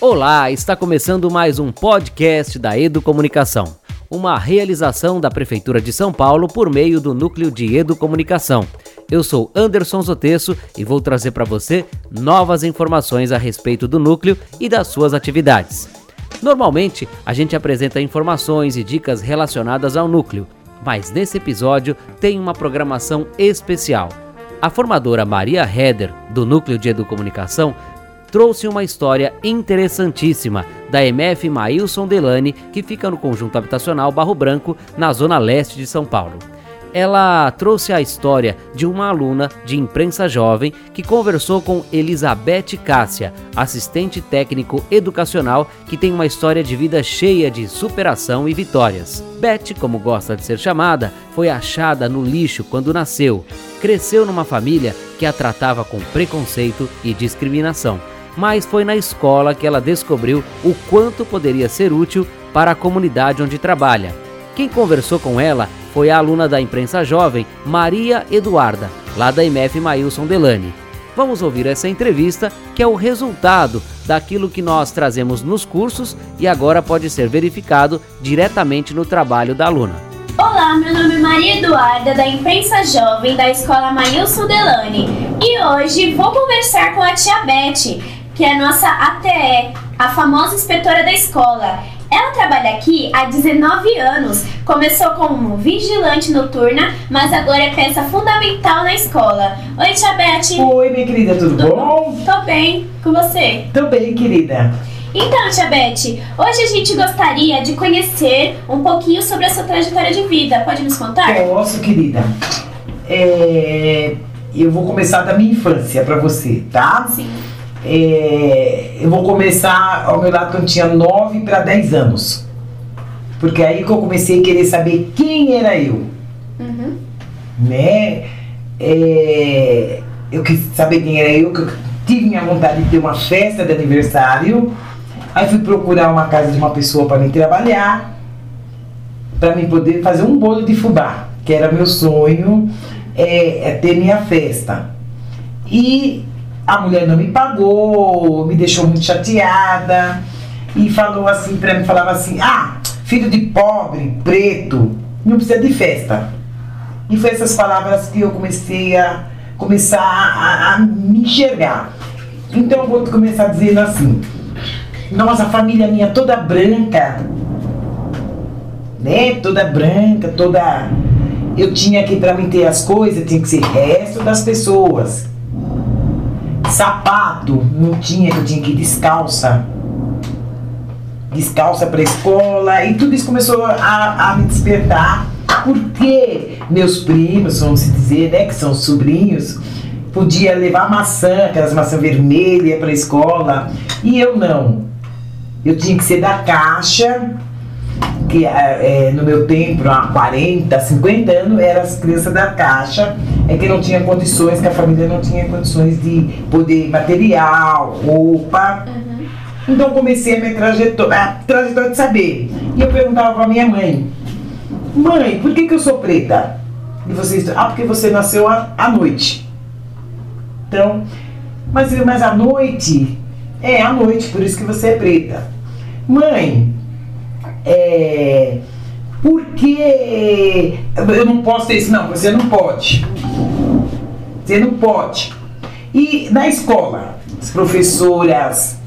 Olá, está começando mais um podcast da Educomunicação, uma realização da Prefeitura de São Paulo por meio do Núcleo de Educomunicação. Eu sou Anderson Zotesso e vou trazer para você novas informações a respeito do núcleo e das suas atividades. Normalmente, a gente apresenta informações e dicas relacionadas ao núcleo, mas nesse episódio tem uma programação especial. A formadora Maria Heder, do Núcleo de Educomunicação, trouxe uma história interessantíssima da MF Maílson Delane, que fica no conjunto habitacional Barro Branco, na zona leste de São Paulo. Ela trouxe a história de uma aluna de imprensa jovem que conversou com Elizabeth Cássia, assistente técnico educacional que tem uma história de vida cheia de superação e vitórias. Beth, como gosta de ser chamada, foi achada no lixo quando nasceu. Cresceu numa família que a tratava com preconceito e discriminação mas foi na escola que ela descobriu o quanto poderia ser útil para a comunidade onde trabalha. Quem conversou com ela foi a aluna da imprensa jovem Maria Eduarda, lá da MF Mailson Delane. Vamos ouvir essa entrevista, que é o resultado daquilo que nós trazemos nos cursos e agora pode ser verificado diretamente no trabalho da aluna. Olá, meu nome é Maria Eduarda, da Imprensa Jovem da Escola Mailson Delane, e hoje vou conversar com a tia Beth, que é a nossa ATE, a famosa inspetora da escola. Ela trabalha aqui há 19 anos. Começou como vigilante noturna, mas agora é peça fundamental na escola. Oi, Tia Beth. Oi, minha querida, tudo, tudo bom? Tô bem. Com você? Tô bem, querida. Então, Tia Beth, hoje a gente gostaria de conhecer um pouquinho sobre a sua trajetória de vida. Pode nos contar? Posso, querida. É... Eu vou começar da minha infância para você, tá? Sim. É, eu vou começar ao meu lado quando tinha 9 para 10 anos. Porque é aí que eu comecei a querer saber quem era eu. Uhum. Né? É, eu quis saber quem era eu, que eu tive minha vontade de ter uma festa de aniversário. Aí fui procurar uma casa de uma pessoa para me trabalhar, para me poder fazer um bolo de fubá, que era meu sonho, é, é ter minha festa. E a mulher não me pagou, me deixou muito chateada e falou assim para mim, falava assim: "Ah, filho de pobre, preto, não precisa de festa". E foi essas palavras que eu comecei a começar a, a me enxergar. Então eu vou começar dizendo assim: "Nossa, a família minha toda branca, né? Toda branca, toda eu tinha que para mim ter as coisas, tinha que ser resto das pessoas. Sapato, não tinha, que eu tinha que ir descalça. Descalça para escola. E tudo isso começou a, a me despertar. Porque meus primos, vamos dizer, né, que são sobrinhos, podia levar maçã, aquelas maçã vermelhas para a escola. E eu não. Eu tinha que ser da caixa que é, no meu tempo, há 40, 50 anos, eram as crianças da caixa, é que não tinha condições, que a família não tinha condições de poder material, roupa. Uhum. Então comecei a minha trajetória, a trajetória de saber. E eu perguntava para minha mãe, mãe, por que, que eu sou preta? E vocês, ah, porque você nasceu à, à noite. Então, mas, mas à noite, é à noite, por isso que você é preta. Mãe, é, porque eu não posso ter isso, não, você não pode. Você não pode. E na escola, as professoras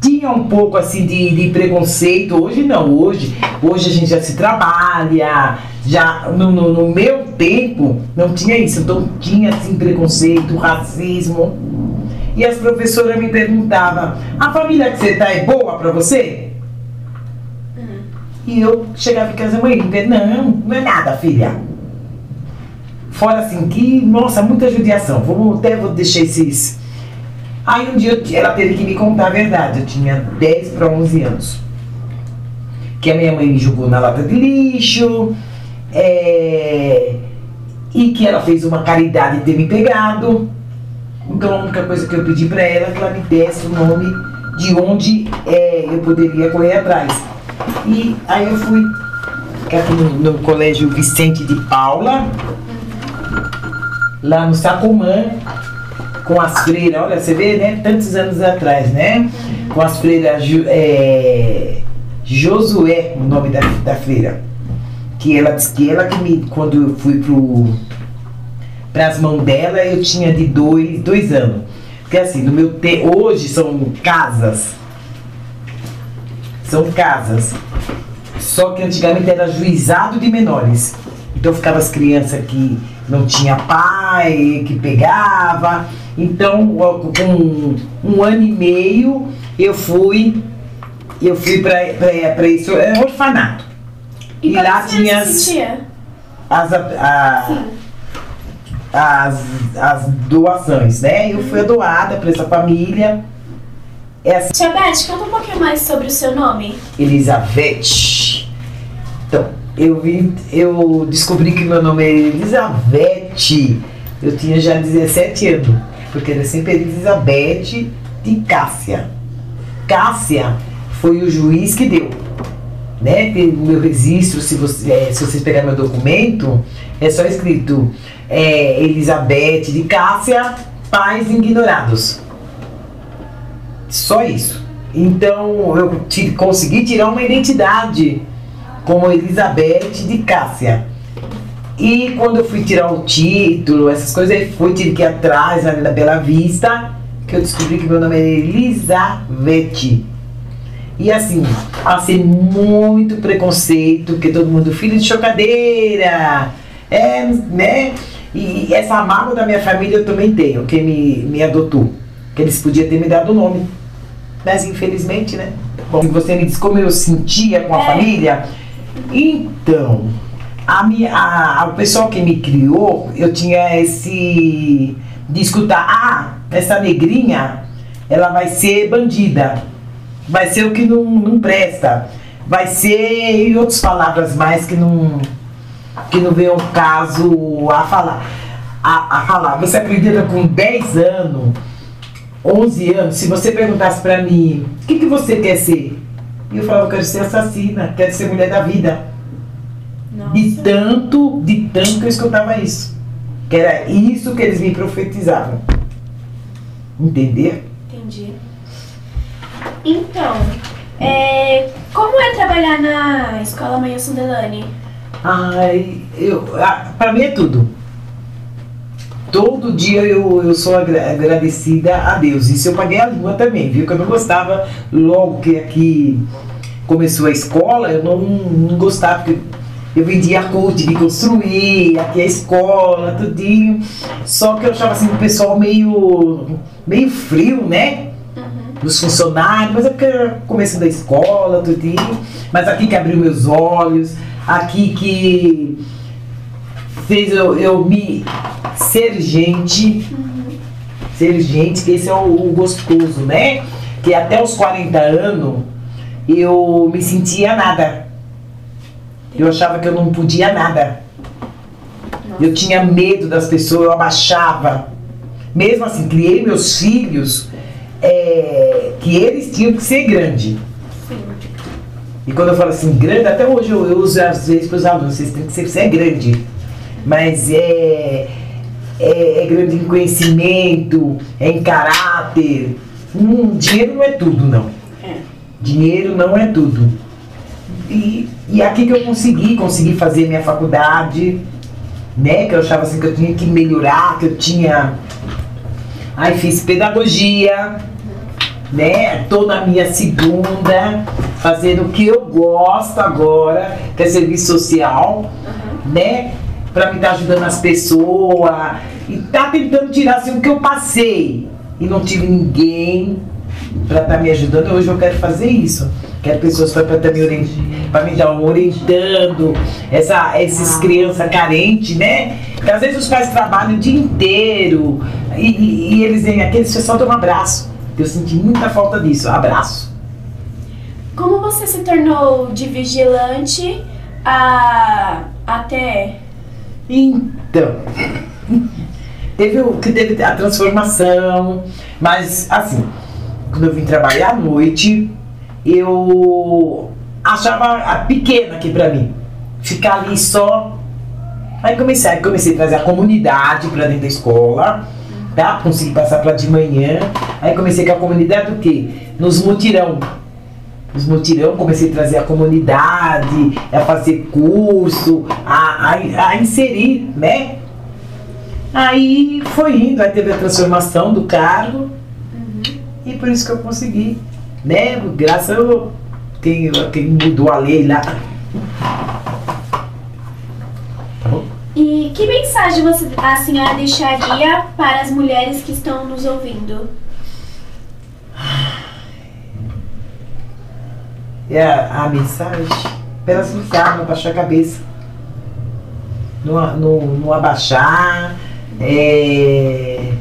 tinham um pouco assim de, de, preconceito, hoje não, hoje, hoje a gente já se trabalha, já no, no, no meu tempo não tinha isso, então tinha assim preconceito, racismo. E as professoras me perguntavam: a família que você está é boa para você? Uhum. E eu chegava em casa, mãe, não, não é nada, filha. Fora assim, que, nossa, muita judiação. Vamos, até vou deixar esses. Aí um dia ela teve que me contar a verdade. Eu tinha 10 para 11 anos. Que a minha mãe me jogou na lata de lixo. É, e que ela fez uma caridade de ter me pegado. Então a única coisa que eu pedi para ela é que ela me desse o nome de onde é, eu poderia correr atrás. E aí eu fui aqui no, no colégio Vicente de Paula, lá no Sacomã, com as freiras, olha, você vê, né? Tantos anos atrás, né? Com as freiras é, Josué, o nome da, da freira. Que ela que ela que me, quando eu fui pro para as mãos dela, eu tinha de dois, dois anos. Porque assim, no meu te, hoje são casas. São casas. Só que antigamente era juizado de menores. Então ficava as crianças que não tinha pai, que pegava. Então, com um ano e meio, eu fui, eu fui para isso, é um orfanato. E, e lá tinha as, as, a, as, as doações, né? Eu fui doada para essa família. Essa... Tia Beth, conta um pouquinho mais sobre o seu nome. Elizabeth. Então, eu vi, eu descobri que meu nome é Elizabeth. Eu tinha já 17 anos, porque era sempre Elizabeth de Cássia. Cássia foi o juiz que deu. Né? Tem meu registro, se, você, é, se vocês pegarem meu documento, é só escrito é, Elizabeth de Cássia, pais ignorados. Só isso. Então eu consegui tirar uma identidade como Elizabeth de Cássia. E quando eu fui tirar o título, essas coisas, aí fui, tive que ir atrás, na Bela Vista, que eu descobri que meu nome é Elizabeth. E assim, passei muito preconceito, porque todo mundo, filho de chocadeira, é, né? E essa mágoa da minha família eu também tenho, quem me, me adotou. Que eles podiam ter me dado o nome. Mas infelizmente, né? Bom, você me disse como eu sentia com a é. família. Então, a minha, a, o pessoal que me criou, eu tinha esse de escutar, ah, essa negrinha, ela vai ser bandida, vai ser o que não, não presta, vai ser, e outras palavras mais que não, que não vem ao caso a falar. A, a falar. Você acredita com 10 anos, 11 anos, se você perguntasse pra mim, o que, que você quer ser? E eu falava, eu quero ser assassina, quero ser mulher da vida. Nossa. De tanto, de tanto que eu escutava isso. Que era isso que eles me profetizavam. Entender? Entendi. Então, é, como é trabalhar na escola Manhã Sundelane? Ai, eu, pra mim é tudo. Todo dia eu, eu sou agradecida a Deus. Isso eu paguei a língua também, viu? Que eu não gostava logo que aqui começou a escola, eu não, não gostava, porque eu vendia coach de construir, aqui a escola, tudinho. Só que eu achava assim o pessoal meio, meio frio, né? Uhum. Dos funcionários, mas é porque começo da escola, tudinho. Mas aqui que abriu meus olhos aqui que fez eu, eu me ser gente, ser gente, que esse é o, o gostoso, né? Que até os 40 anos eu me sentia nada. Eu achava que eu não podia nada. Eu tinha medo das pessoas, eu abaixava. Mesmo assim, criei meus filhos é, que eles tinham que ser grandes. E quando eu falo assim, grande, até hoje eu, eu uso às vezes para os alunos, vocês têm que ser, você é grande. Mas é, é, é, grande em conhecimento, é em caráter. Hum, dinheiro não é tudo, não. É. Dinheiro não é tudo. E, e aqui que eu consegui, consegui fazer minha faculdade, né? Que eu achava assim que eu tinha que melhorar, que eu tinha. Aí fiz pedagogia, né? Tô na minha segunda, fazendo o que eu gosto agora, que é serviço social, uhum. né? Pra me estar tá ajudando as pessoas e tá tentando tirar assim o que eu passei e não tive ninguém para estar tá me ajudando. Hoje eu quero fazer isso. Quero pessoas para estar tá me orientando, para me dar orientando essa, essas ah. crianças carentes, né? Porque às vezes os pais trabalham o dia inteiro e, e, e eles vêm aqui, eles só dão um abraço. Eu senti muita falta disso. Abraço. Como você se tornou de vigilante a até? Então, teve o que teve a transformação, mas assim, quando eu vim trabalhar à noite, eu achava a pequena aqui pra mim. Ficar ali só. Aí comecei, comecei a trazer a comunidade pra dentro da escola tá? Consegui passar para de manhã. Aí comecei com a comunidade o quê? Nos mutirão. Nos mutirão comecei a trazer a comunidade, a fazer curso, a, a, a inserir, né? Aí foi indo, aí teve a transformação do cargo uhum. e por isso que eu consegui, né? Graças a quem, quem mudou a lei lá. E que mensagem você, a senhora deixaria para as mulheres que estão nos ouvindo? É a, a mensagem para elas não não abaixar a cabeça. Não abaixar, é,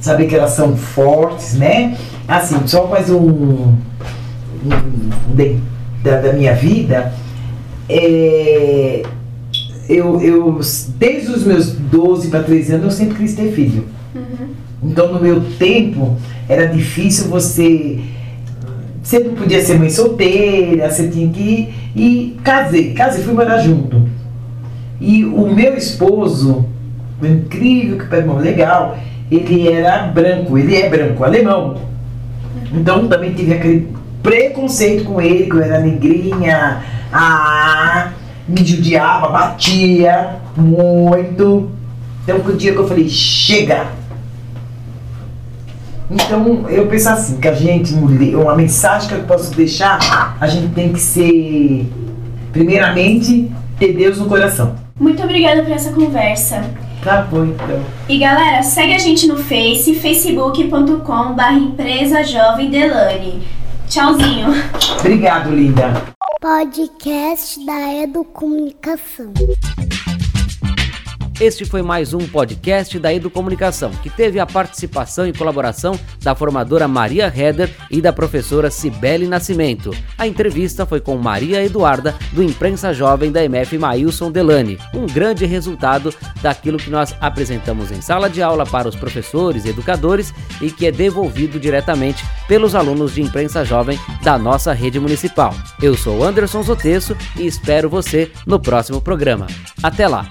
saber que elas são fortes, né? Assim, só mais um, um, um da, da minha vida. É, eu, eu, desde os meus 12 para 13 anos, eu sempre quis ter filho. Uhum. Então, no meu tempo, era difícil você. Você não podia ser mãe solteira, você tinha que ir. E casei, casei, fui morar junto. E o meu esposo, incrível, que irmão legal, ele era branco, ele é branco, alemão. Então também tive aquele preconceito com ele, que eu era negrinha, ah, me judiava, batia muito. Então o dia que eu falei, chega! Então eu penso assim, que a gente, uma mensagem que eu posso deixar, a gente tem que ser, primeiramente, ter Deus no coração. Muito obrigada por essa conversa. Tá bom, então. E galera, segue a gente no Face, facebook.com barra empresa Jovem Delane. Tchauzinho. Obrigado, linda. Podcast da Educomunicação. Este foi mais um podcast da Educomunicação, que teve a participação e colaboração da formadora Maria Heder e da professora Cibele Nascimento. A entrevista foi com Maria Eduarda, do Imprensa Jovem da MF Mailson Delane, um grande resultado daquilo que nós apresentamos em sala de aula para os professores e educadores e que é devolvido diretamente pelos alunos de Imprensa Jovem da nossa rede municipal. Eu sou Anderson Zotesso e espero você no próximo programa. Até lá!